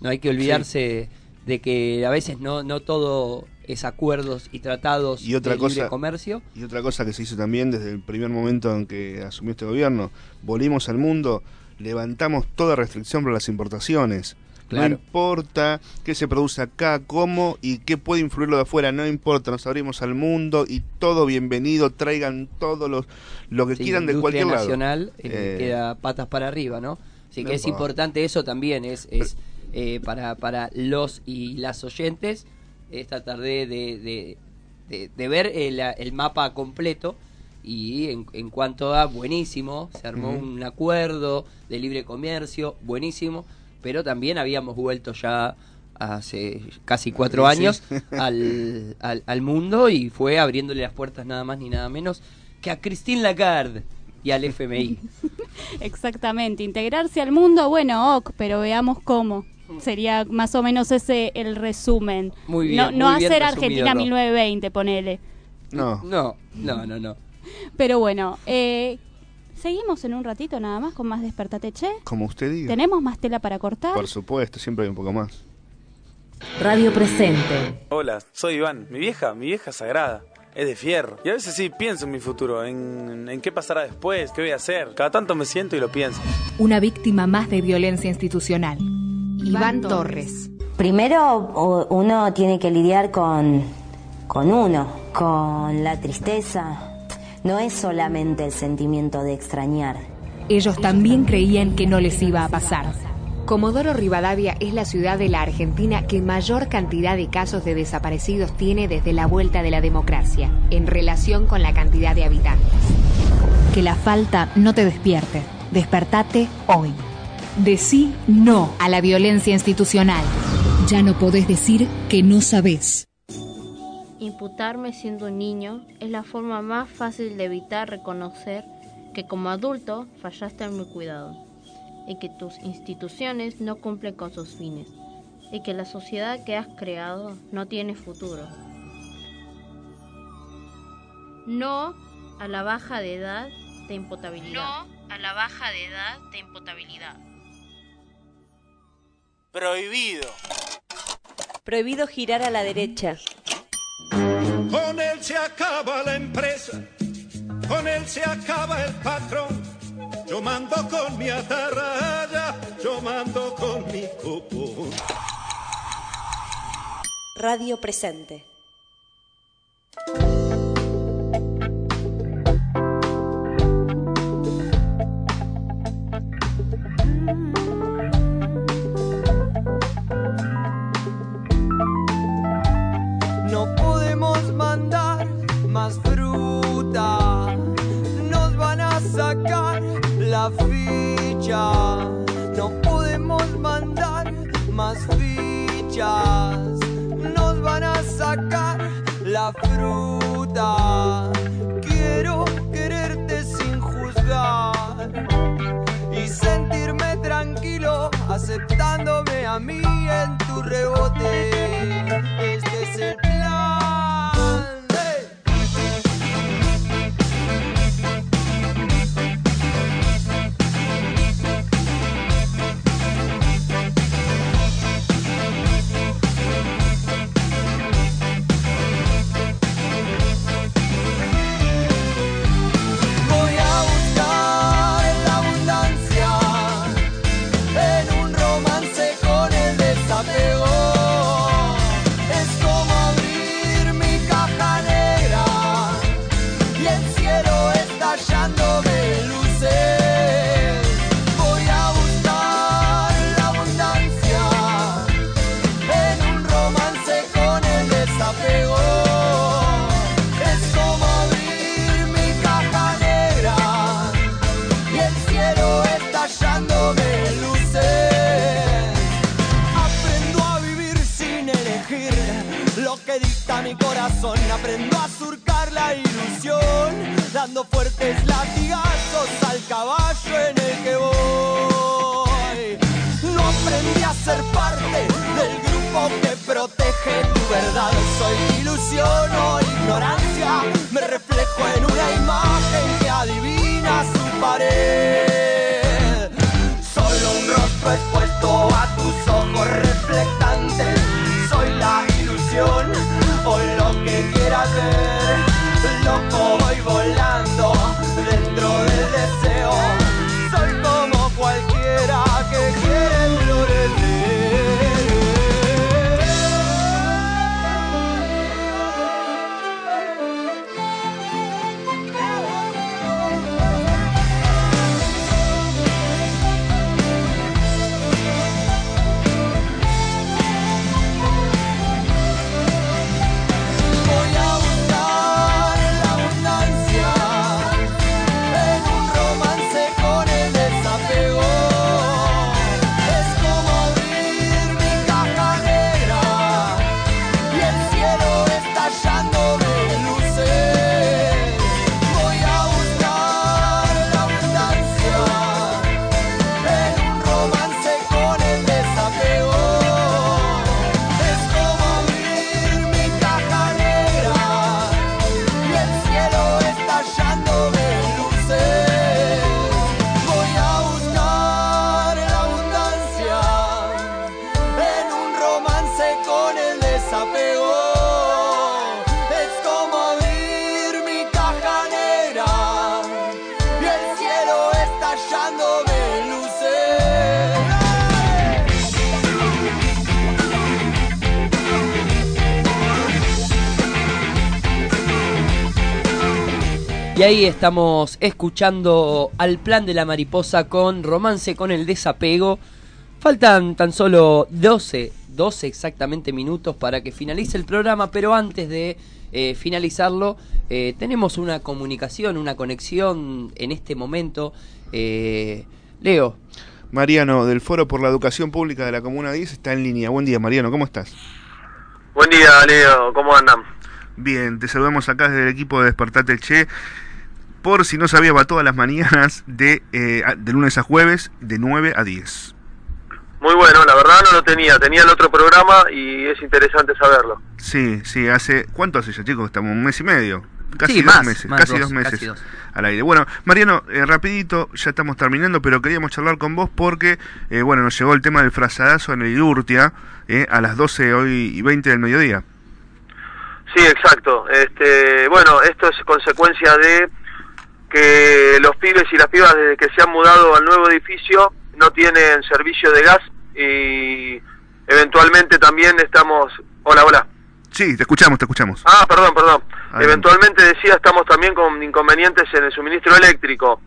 No hay que olvidarse de que a veces no, no todo es acuerdos y tratados Y otra de cosa, libre comercio. Y otra cosa que se hizo también desde el primer momento en que asumió este gobierno, volvimos al mundo, levantamos toda restricción para las importaciones. Claro. No importa qué se produce acá, cómo y qué puede influir lo de afuera, no importa, nos abrimos al mundo y todo bienvenido, traigan todo los, lo que Sí, quieran de cualquier lado. nacional eh, Eh, queda patas para arriba, ¿no? Así que No es importa. importante eso también, es, es eh, para, para los y las oyentes, es tratar de, de, de, ver el, el mapa completo y en, en cuanto a buenísimo, se armó un acuerdo de libre comercio, buenísimo, pero también habíamos vuelto ya hace casi cuatro Sí, años sí. al, al, al mundo y fue abriéndole las puertas nada más ni nada menos que a Christine Lagarde y al FMI. Exactamente, integrarse al mundo, bueno, ok, pero veamos cómo. Sería más o menos ese el resumen. Muy bien, no no muy bien hacer Argentina Ro. 1920, ponele. No. No, no, no, no. Pero bueno, eh, seguimos en un ratito nada más con más Despertate Che. Como usted diga. ¿Tenemos más tela para cortar? Por supuesto, siempre hay un poco más. Radio Presente. Hola, soy Iván. Mi vieja, mi vieja sagrada. Es de fierro. Y a veces sí pienso en mi futuro, en, en qué pasará después, qué voy a hacer. Cada tanto me siento y lo pienso. Una víctima más de violencia institucional. Iván Torres. Primero uno tiene que lidiar con, con uno, con la tristeza. No es solamente el sentimiento de extrañar. Ellos también creían que no les iba a pasar. Comodoro Rivadavia es la ciudad de la Argentina que mayor cantidad de casos de desaparecidos tiene desde la vuelta de la democracia, en relación con la cantidad de habitantes. Que la falta no te despierte. Despertate hoy. Decí no a la violencia institucional. Ya no podés decir que no sabés. Imputarme siendo un niño es la forma más fácil de evitar reconocer que como adulto fallaste en mi cuidado y que tus instituciones no cumplen con sus fines y que la sociedad que has creado no tiene futuro. No a la baja de edad de imputabilidad. No a la baja de edad de imputabilidad. Prohibido. Prohibido girar a la derecha. Con él se acaba la empresa, con él se acaba el patrón. Yo mando con mi atarraya, yo mando con mi cupón. Radio Presente. no podemos mandar más fichas, nos van a sacar la fruta. Quiero quererte sin juzgar y sentirme tranquilo aceptándome a mí en tu rebote. Soy ilusión o ignorancia. Y ahí estamos escuchando al plan de la mariposa con romance con el desapego. Faltan tan solo 12, 12 exactamente minutos para que finalice el programa, pero antes de eh, finalizarlo, eh, tenemos una comunicación, una conexión en este momento. Eh, Leo. Mariano, del Foro por la Educación Pública de la Comuna 10, está en línea. Buen día, Mariano, ¿cómo estás? Buen día, Leo, ¿cómo andan? Bien, te saludamos acá desde el equipo de Despertate Che. Por si no sabías, va todas las mañanas de, eh, de lunes a jueves, de 9 a 10. Muy bueno, la verdad no lo tenía, tenía el otro programa y es interesante saberlo. Sí, sí, hace. ¿Cuánto hace ya, chicos? Estamos un mes y medio. Casi Sí, dos más, meses, más, casi dos, dos meses casi dos. al aire. Bueno, Mariano, eh, rapidito, ya estamos terminando, pero queríamos charlar con vos porque, eh, bueno, nos llegó el tema del frazadazo en el Idurtia eh, a las 12 hoy y 20 del mediodía. Sí, exacto. Este, bueno, esto es consecuencia de que los pibes y las pibas desde que se han mudado al nuevo edificio no tienen servicio de gas y eventualmente también estamos... Hola, hola. Sí, te escuchamos, te escuchamos. Ah, perdón, perdón. Adelante. Eventualmente decía, estamos también con inconvenientes en el suministro eléctrico.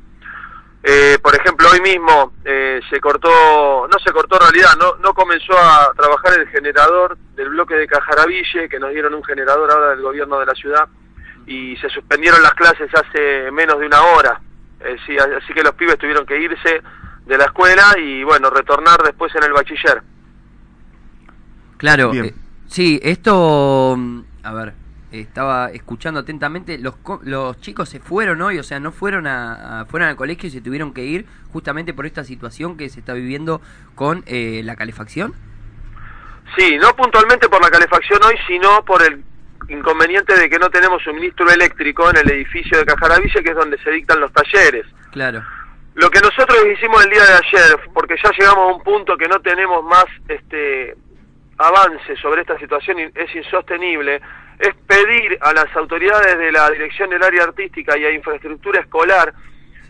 Eh, por ejemplo, hoy mismo eh, se cortó, no se cortó en realidad, no, no comenzó a trabajar el generador del bloque de Cajaraville, que nos dieron un generador ahora del gobierno de la ciudad, y se suspendieron las clases hace menos de una hora. Eh, sí, así que los pibes tuvieron que irse de la escuela y bueno, retornar después en el bachiller. Claro, eh, sí, esto, mm, a ver, estaba escuchando atentamente, los, co- los chicos se fueron hoy, o sea, no fueron a, a- fueron al colegio y se tuvieron que ir justamente por esta situación que se está viviendo con eh, la calefacción. Sí, no puntualmente por la calefacción hoy, sino por el inconveniente de que no tenemos suministro eléctrico en el edificio de Cajaravilla, que es donde se dictan los talleres. Claro. Lo que nosotros hicimos el día de ayer, porque ya llegamos a un punto que no tenemos más este avance sobre esta situación y es insostenible, es pedir a las autoridades de la Dirección del Área Artística y a Infraestructura Escolar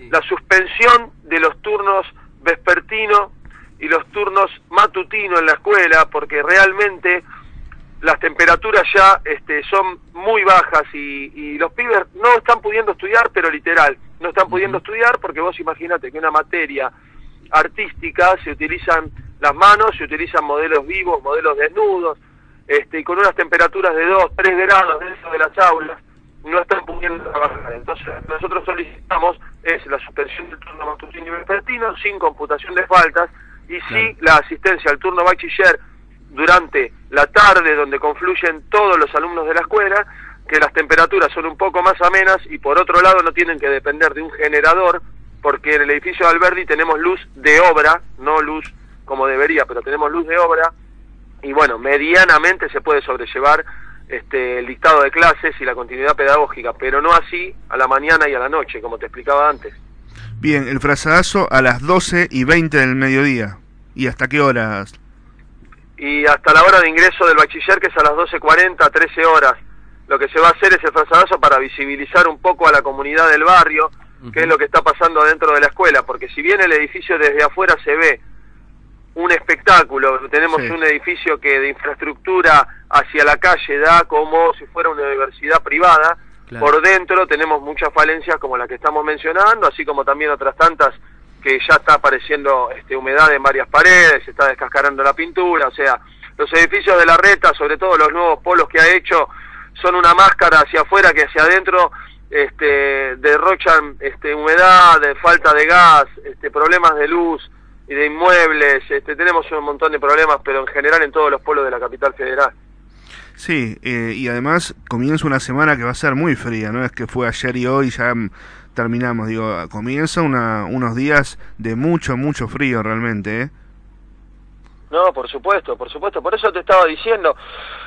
la suspensión de los turnos vespertino y los turnos matutino en la escuela, porque realmente las temperaturas ya este, son muy bajas y, y los pibes no están pudiendo estudiar, pero literal, no están pudiendo estudiar porque vos imagínate que una materia artística se utilizan las manos, se utilizan modelos vivos, modelos desnudos, este, y con unas temperaturas de 2, 3 grados dentro de las aulas, no están pudiendo trabajar. Entonces, nosotros solicitamos es la suspensión del turno matutino y vespertino sin computación de faltas y sí la asistencia al turno bachiller durante la tarde donde confluyen todos los alumnos de la escuela, que las temperaturas son un poco más amenas y por otro lado no tienen que depender de un generador porque en el edificio de Alberdi tenemos luz de obra, no luz como debería, pero tenemos luz de obra y bueno, medianamente se puede sobrellevar este, el dictado de clases y la continuidad pedagógica, pero no así a la mañana y a la noche, como te explicaba antes. Bien, el frazadazo a las 12 y 20 del mediodía. ¿Y hasta qué horas? Y hasta la hora de ingreso del bachiller, que es a las 12.40, 13 horas. Lo que se va a hacer es el frazadazo para visibilizar un poco a la comunidad del barrio, qué es lo que está pasando dentro de la escuela, porque si bien el edificio desde afuera se ve un espectáculo, tenemos Sí. un edificio que de infraestructura hacia la calle da como si fuera una universidad privada, Claro. por dentro tenemos muchas falencias como la que estamos mencionando, así como también otras tantas que ya está apareciendo este, humedad en varias paredes, se está descascarando la pintura, o sea, los edificios de la reta, sobre todo los nuevos polos que ha hecho, son una máscara hacia afuera que hacia adentro este, derrochan este, humedad, de falta de gas, este, problemas de luz y de inmuebles, este, tenemos un montón de problemas, pero en general en todos los polos de la capital federal. Sí, eh, y además comienza una semana que va a ser muy fría, no es que fue ayer y hoy ya terminamos, digo, comienza una, unos días de mucho, mucho frío realmente, ¿eh? No, por supuesto, por supuesto. Por eso te estaba diciendo,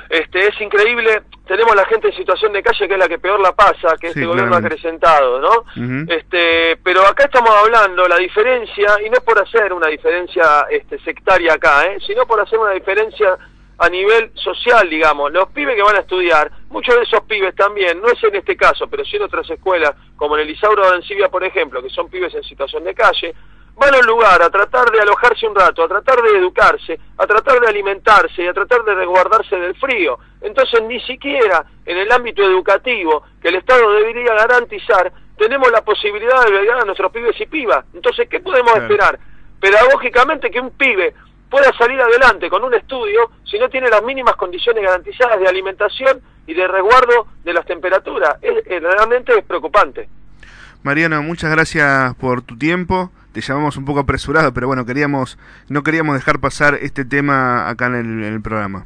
este, es increíble. Tenemos la gente en situación de calle que es la que peor la pasa, que Sí, este gobierno ha acrecentado, ¿no? Este, pero acá estamos hablando la diferencia y no es por hacer una diferencia este, sectaria acá, ¿eh? sino por hacer una diferencia a nivel social, digamos. Los pibes que van a estudiar, muchos de esos pibes también, no es en este caso, pero sí en otras escuelas, como en el Isauro de Ancibia, por ejemplo, que son pibes en situación de calle, van a un lugar a tratar de alojarse un rato, a tratar de educarse, a tratar de alimentarse y a tratar de resguardarse del frío. Entonces ni siquiera en el ámbito educativo, que el Estado debería garantizar, tenemos la posibilidad de albergar a nuestros pibes y pibas. Entonces, ¿qué podemos esperar? Pedagógicamente que un pibe pueda salir adelante con un estudio si no tiene las mínimas condiciones garantizadas de alimentación y de resguardo de las temperaturas. Es, es- realmente preocupante. Mariano, muchas gracias por tu tiempo. Te llamamos un poco apresurado, pero bueno, queríamos no queríamos dejar pasar este tema acá en el programa.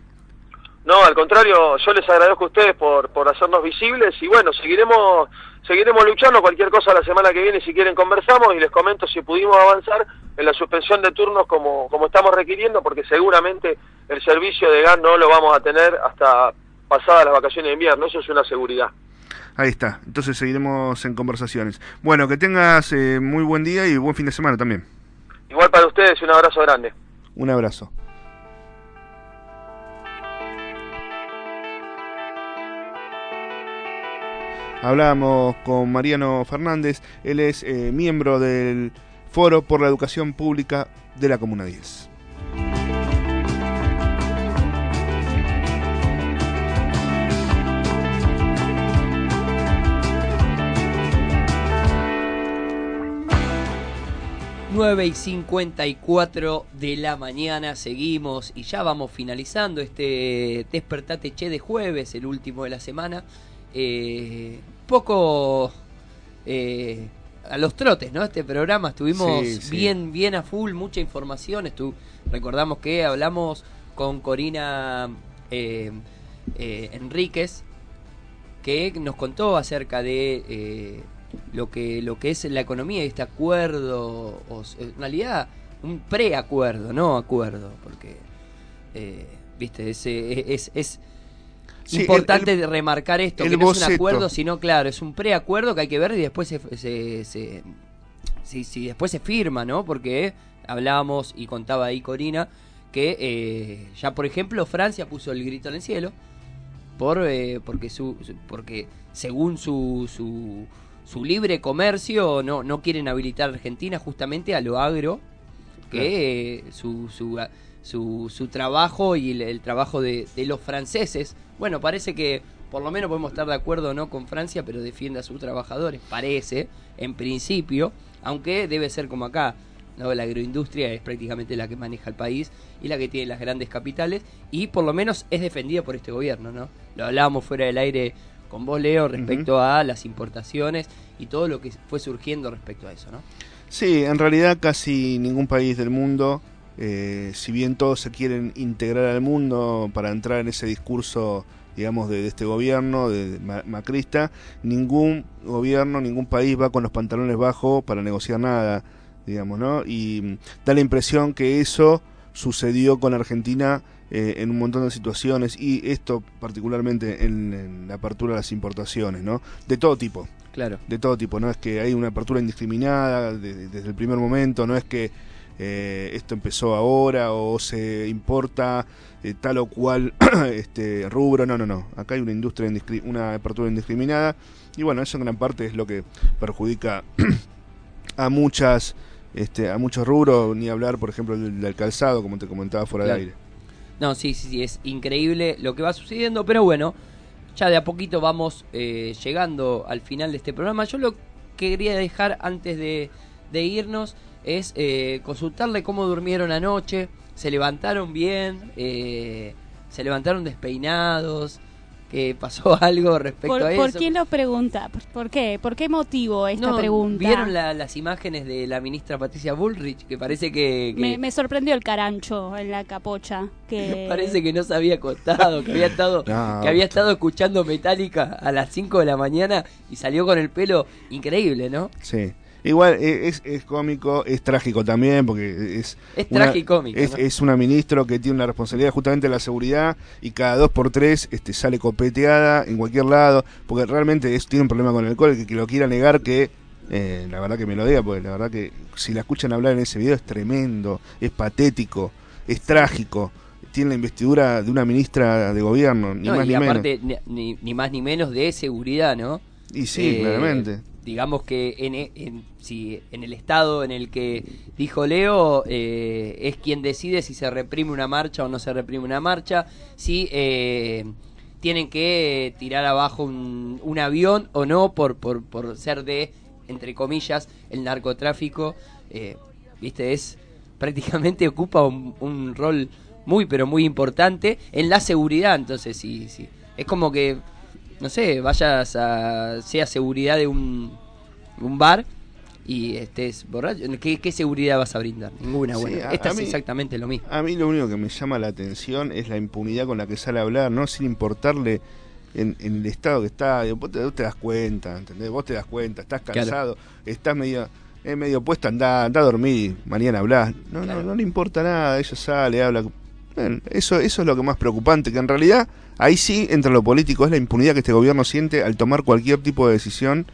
No, al contrario, yo les agradezco a ustedes por, por hacernos visibles y bueno, seguiremos seguiremos luchando. Cualquier cosa la semana que viene, si quieren, conversamos y les comento si pudimos avanzar en la suspensión de turnos como, como estamos requiriendo, porque seguramente el servicio de gas no lo vamos a tener hasta pasadas las vacaciones de invierno. Eso es una seguridad. Ahí está, entonces seguiremos en conversaciones. Bueno, que tengas eh, muy buen día y buen fin de semana también. Igual para ustedes, un abrazo grande. Un abrazo. Hablamos con Mariano Fernández, él es eh, miembro del Foro por la Educación Pública de la Comuna 10. Nueve y 54 de la mañana seguimos y ya vamos finalizando este Despertate Che de jueves, el último de la semana. Eh, poco eh, a los trotes, ¿no? Este programa estuvimos Sí, sí. bien bien a full, mucha información. Estu recordamos que hablamos con Corina eh, Enríquez que nos contó acerca de lo que lo que es la economía y este acuerdo, o, en realidad un preacuerdo, no acuerdo, porque viste es, eh, es, es Sí, importante el- el- remarcar esto, que no es un acuerdo, sino claro, es un preacuerdo que hay que ver y después se, se, se- si, si después se firma, ¿no? Porque hablábamos y contaba ahí Corina que eh, ya por ejemplo Francia puso el grito en el cielo por eh, porque su, porque según su, su su libre comercio no no quieren habilitar a Argentina justamente a lo agro que eh, su, su, su, su trabajo y el, el trabajo de, de los franceses bueno parece que por lo menos podemos estar de acuerdo no con Francia pero defiende a sus trabajadores parece en principio aunque debe ser como acá ¿no? La agroindustria es prácticamente la que maneja el país y la que tiene las grandes capitales y por lo menos es defendida por este gobierno, ¿no? Lo hablábamos fuera del aire con vos, Leo, respecto a las importaciones y todo lo que fue surgiendo respecto a eso, ¿no? Sí, en realidad casi ningún país del mundo, eh, si bien todos se quieren integrar al mundo para entrar en ese discurso, digamos, de, de este gobierno, de, ma- macrista, ningún gobierno, ningún país va con los pantalones bajos para negociar nada, digamos, ¿no? Y mm, da la impresión que eso sucedió con Argentina eh, en un montón de situaciones y esto particularmente en, en la apertura de las importaciones, ¿no? De todo tipo Claro. de todo tipo, no es que hay una apertura indiscriminada de- de- desde el primer momento, no es que eh, esto empezó ahora o se importa eh, tal o cual este rubro, no, no, no, acá hay una industria una apertura indiscriminada y bueno, eso en gran parte es lo que perjudica a muchas este, a muchos rubros, ni hablar por ejemplo del, del calzado, como te comentaba fuera Claro. del aire. No, sí, sí, sí, es increíble lo que va sucediendo, pero bueno, ya de a poquito vamos eh, llegando al final de este programa. Yo lo que quería dejar antes de, de irnos es eh, consultarle cómo durmieron anoche, se levantaron bien, eh, se levantaron despeinados, que pasó algo respecto ¿Por, a por eso. quién lo pregunta? ¿Por- ¿Por qué? ¿Por qué motivo esta No, pregunta? ¿Vieron la- las imágenes de la ministra Patricia Bullrich? Que parece que, que- Me, me sorprendió el carancho en la capocha. Que... Parece que no se había acostado, que había estado, No. que había estado escuchando Metallica a las 5 de la mañana y salió con el pelo increíble, ¿no? Sí. Igual eh, es, es cómico, es trágico también, porque es... Es una- tragicómico, Es, ¿no? es una ministro que tiene una responsabilidad justamente de la seguridad y cada dos por tres este, sale copeteada en cualquier lado, porque realmente es, tiene un problema con el alcohol, que, que lo quiera negar que... eh, la verdad que me lo diga, porque la verdad que si la escuchan hablar en ese video es tremendo, es patético, es trágico. Tiene la investidura de una ministra de gobierno, ni No, más y ni menos. aparte, ni, ni- ni más ni menos de seguridad, ¿no? Eh, Y sí, claramente. Digamos que en, e- en- si en el estado en el que dijo Leo, eh, es quien decide si se reprime una marcha o no se reprime una marcha, si eh, tienen que tirar abajo un, avión o no por, por, por ser de, entre comillas, el narcotráfico. eh, Viste, es prácticamente ocupa un rol muy, pero muy importante en la seguridad. Entonces, sí, sí. Es como que, no sé, vayas a. sea seguridad de un, un bar y estés borracho. ¿Qué, qué seguridad vas a brindar? Ninguna, Sí, bueno. a- Esta a es mí- exactamente lo mismo. A mí lo único que me llama la atención es la impunidad con la que sale a hablar, ¿no? Sin importarle en, en el estado que está. Vos te, vos te das cuenta, ¿entendés? Vos te das cuenta, estás Claro. cansado, estás medio, eh, medio puesto, anda, anda a dormir, mañana hablás. No, no, no le importa nada, ella sale, habla. Bueno, eso, eso es lo que más preocupante, que en realidad ahí sí entra lo político, es la impunidad que este gobierno siente al tomar cualquier tipo de decisión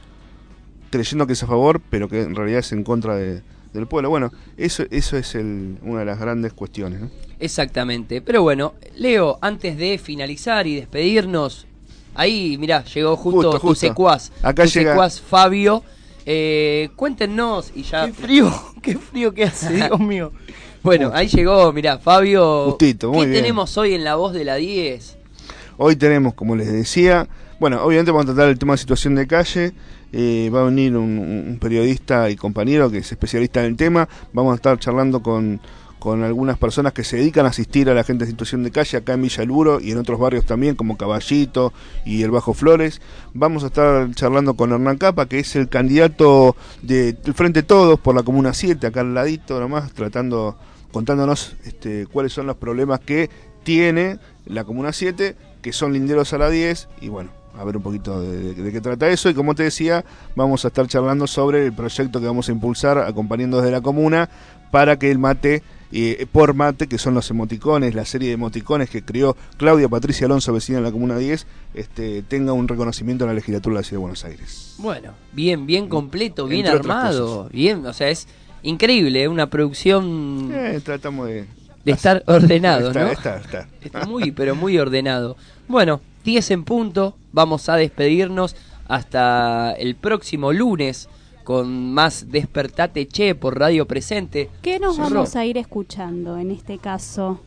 creyendo que es a favor, pero que en realidad es en contra de- del pueblo. Bueno, eso, eso es el, una de las grandes cuestiones. ¿no? Exactamente. Pero bueno, Leo, antes de finalizar y despedirnos, ahí, mirá, llegó justo, Justo, tu justo. secuaz. Acá tu llega- secuaz Fabio. Eh, cuéntenos y ya. Qué frío, qué frío que hace, Dios mío. Bueno, ahí llegó, mirá, Fabio. Justito, muy ¿Qué bien. tenemos hoy en la voz de la 10? Hoy tenemos, como les decía, bueno, obviamente vamos a tratar el tema de situación de calle. eh, va a venir un, un periodista y compañero que es especialista en el tema. Vamos a estar charlando con, con algunas personas que se dedican a asistir a la gente en situación de calle acá en Villa Elburo y en otros barrios también, como Caballito y el Bajo Flores. Vamos a estar charlando con Hernán Capa, que es el candidato de- del Frente Todos por la Comuna 7, acá al ladito nomás, tratando, contándonos este, cuáles son los problemas que tiene la Comuna 7, que son linderos a la 10, y bueno, a ver un poquito de, de qué trata eso. Y como te decía, vamos a estar charlando sobre el proyecto que vamos a impulsar acompañando desde la comuna para que el mate, eh, por mate, que son los emoticones, la serie de emoticones que creó Claudia Patricia Alonso, vecina de la Comuna 10, este, tenga un reconocimiento en la legislatura de la Ciudad de Buenos Aires. Bueno, bien, bien completo, bien Entre armado, bien, o sea, es increíble, una producción Eh, tratamos de... de estar ordenado, Está, ¿no? está, está. Está muy, pero muy ordenado. Bueno, 10 en punto, vamos a despedirnos hasta el próximo lunes con más Despertate Che por Radio Presente. ¿Qué nos Cerró. vamos a ir escuchando en este caso?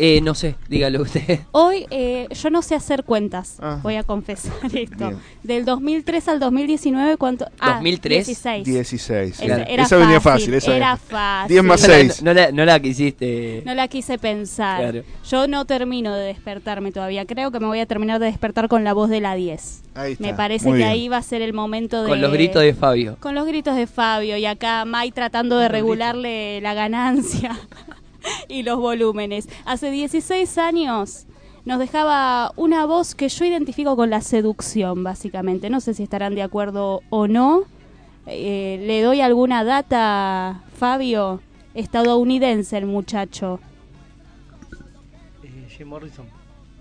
Eh, no sé, dígalo usted. Hoy eh, yo no sé hacer cuentas, Ah. voy a confesar esto. Bien. Del 2003 al 2019, ¿cuánto? Ah, 2003. 16. 16. Era- era esa venía fácil. Esa era fácil. 10 más No la- 6. No, la, no la quisiste. No la quise pensar. Claro. Yo no termino de despertarme todavía. Creo que me voy a terminar de despertar con la voz de la 10. Ahí está, Me parece muy que bien. ahí va a ser el momento de... Con los gritos de Fabio. Con los gritos de Fabio y acá Mai tratando de regularle la ganancia y los volúmenes. Hace 16 años nos dejaba una voz que yo identifico con la seducción, básicamente. No sé si estarán de acuerdo o no. Eh, Le doy alguna data, Fabio. Estadounidense el muchacho. Eh, Jim Morrison.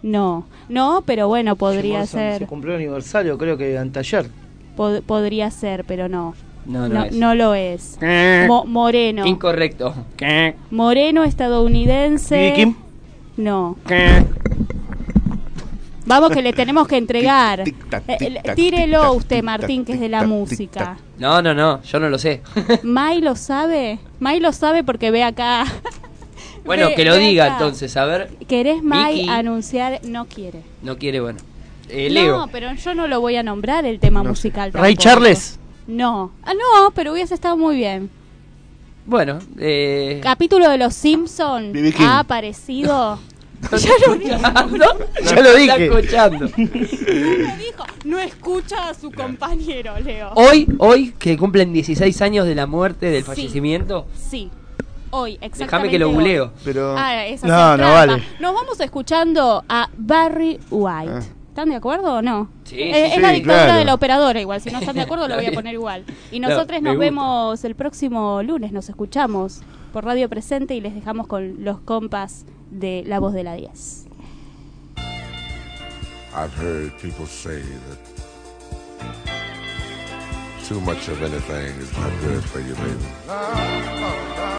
No, no, pero bueno, Jim podría Morrison ser. Se cumplió el aniversario, creo que anteayer. Pod- podría ser, pero no. No, no no, es. no lo es. Eh. Mo- moreno. Incorrecto. Moreno estadounidense. King. No. Vamos que le tenemos que entregar. Eh, tírelo usted, Martín, que es de la música. No, no, no, yo no lo sé. Mai lo sabe. Mai lo sabe porque ve acá. Bueno, Ve- que lo diga acá. entonces, a ver. ¿Querés Mai Vicky. anunciar? No quiere. No quiere, bueno. Eh, Leo. No, pero yo no lo voy a nombrar el tema musical. Ray tampoco. Charles. No. Ah, no, pero hubiese estado muy bien. Bueno, eh, Capítulo de Los Simpson B.B. King. ha aparecido. ya lo dijo. Ya lo está dije. escuchando. Lo dijo. No escucha a su compañero, Leo. Hoy, hoy, que cumplen 16 años de la muerte, del Sí. fallecimiento, Sí. Hoy, exactamente. déjame que lo hoy. googleo. Pero... Ah, es No, no trampa. vale. Nos vamos escuchando a Barry White. Ah. ¿Están de acuerdo o no? Sí, Eh, sí, es la dictadura claro. de la operadora, igual. Si no están de acuerdo, lo voy a poner igual. Y No, nosotros nos vemos el próximo lunes. Nos escuchamos por Radio Presente y les dejamos con los compas de La Voz de la 10. I've heard people say that too much of anything is not good for you, baby.